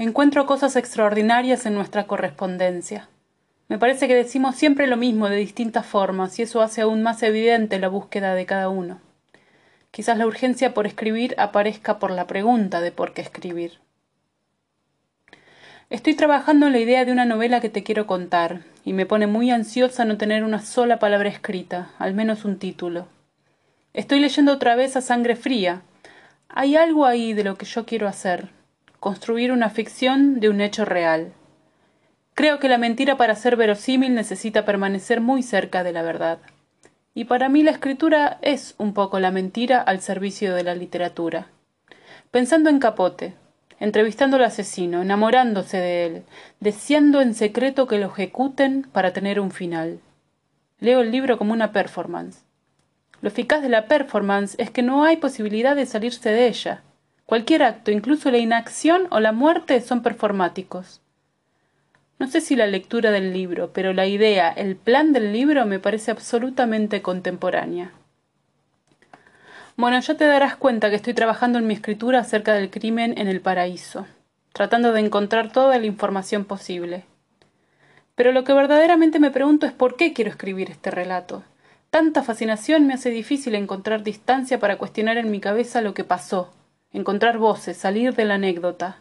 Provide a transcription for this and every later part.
Encuentro cosas extraordinarias en nuestra correspondencia. Me parece que decimos siempre lo mismo de distintas formas y eso hace aún más evidente la búsqueda de cada uno. Quizás la urgencia por escribir aparezca por la pregunta de por qué escribir. Estoy trabajando en la idea de una novela que te quiero contar, y me pone muy ansiosa no tener una sola palabra escrita, al menos un título. Estoy leyendo otra vez a sangre fría. Hay algo ahí de lo que yo quiero hacer, construir una ficción de un hecho real. Creo que la mentira para ser verosímil necesita permanecer muy cerca de la verdad. Y para mí la escritura es un poco la mentira al servicio de la literatura. Pensando en Capote, entrevistando al asesino, enamorándose de él, deseando en secreto que lo ejecuten para tener un final. Leo el libro como una performance. Lo eficaz de la performance es que no hay posibilidad de salirse de ella. Cualquier acto, incluso la inacción o la muerte, son performáticos. No sé si la lectura del libro, pero la idea, el plan del libro me parece absolutamente contemporánea. Bueno, ya te darás cuenta que estoy trabajando en mi escritura acerca del crimen en el paraíso, tratando de encontrar toda la información posible. Pero lo que verdaderamente me pregunto es por qué quiero escribir este relato. Tanta fascinación me hace difícil encontrar distancia para cuestionar en mi cabeza lo que pasó, encontrar voces, salir de la anécdota.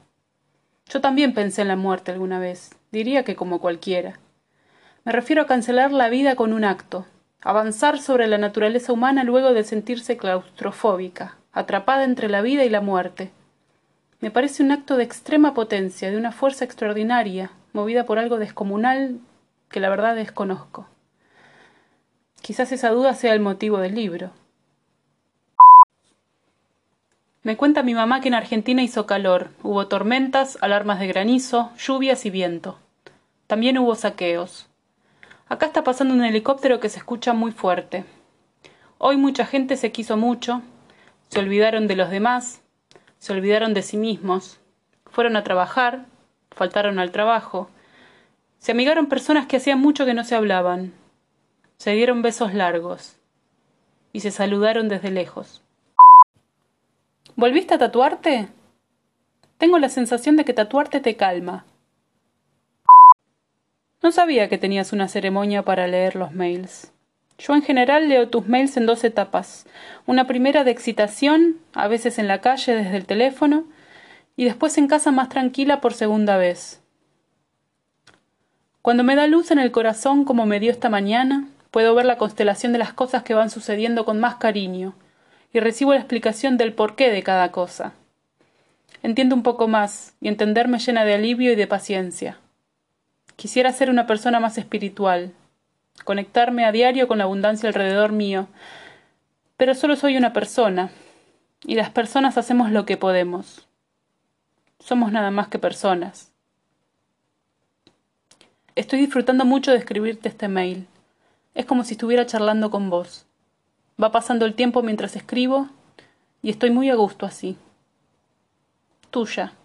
Yo también pensé en la muerte alguna vez, diría que como cualquiera. Me refiero a cancelar la vida con un acto, avanzar sobre la naturaleza humana luego de sentirse claustrofóbica, atrapada entre la vida y la muerte. Me parece un acto de extrema potencia, de una fuerza extraordinaria, movida por algo descomunal que la verdad desconozco. Quizás esa duda sea el motivo del libro. Me cuenta mi mamá que en Argentina hizo calor, hubo tormentas, alarmas de granizo, lluvias y viento. También hubo saqueos. Acá está pasando un helicóptero que se escucha muy fuerte. Hoy mucha gente se quiso mucho, se olvidaron de los demás, se olvidaron de sí mismos, fueron a trabajar, faltaron al trabajo, se amigaron personas que hacían mucho que no se hablaban, se dieron besos largos y se saludaron desde lejos. ¿Volviste a tatuarte? Tengo la sensación de que tatuarte te calma. No sabía que tenías una ceremonia para leer los mails. Yo en general leo tus mails en dos etapas. Una primera de excitación, a veces en la calle desde el teléfono, y después en casa más tranquila por segunda vez. Cuando me da luz en el corazón como me dio esta mañana, puedo ver la constelación de las cosas que van sucediendo con más cariño, y recibo la explicación del porqué de cada cosa. Entiendo un poco más, y entender me llena de alivio y de paciencia. Quisiera ser una persona más espiritual, conectarme a diario con la abundancia alrededor mío, pero solo soy una persona, y las personas hacemos lo que podemos. Somos nada más que personas. Estoy disfrutando mucho de escribirte este mail. Es como si estuviera charlando con vos. Va pasando el tiempo mientras escribo y estoy muy a gusto así. Tuya.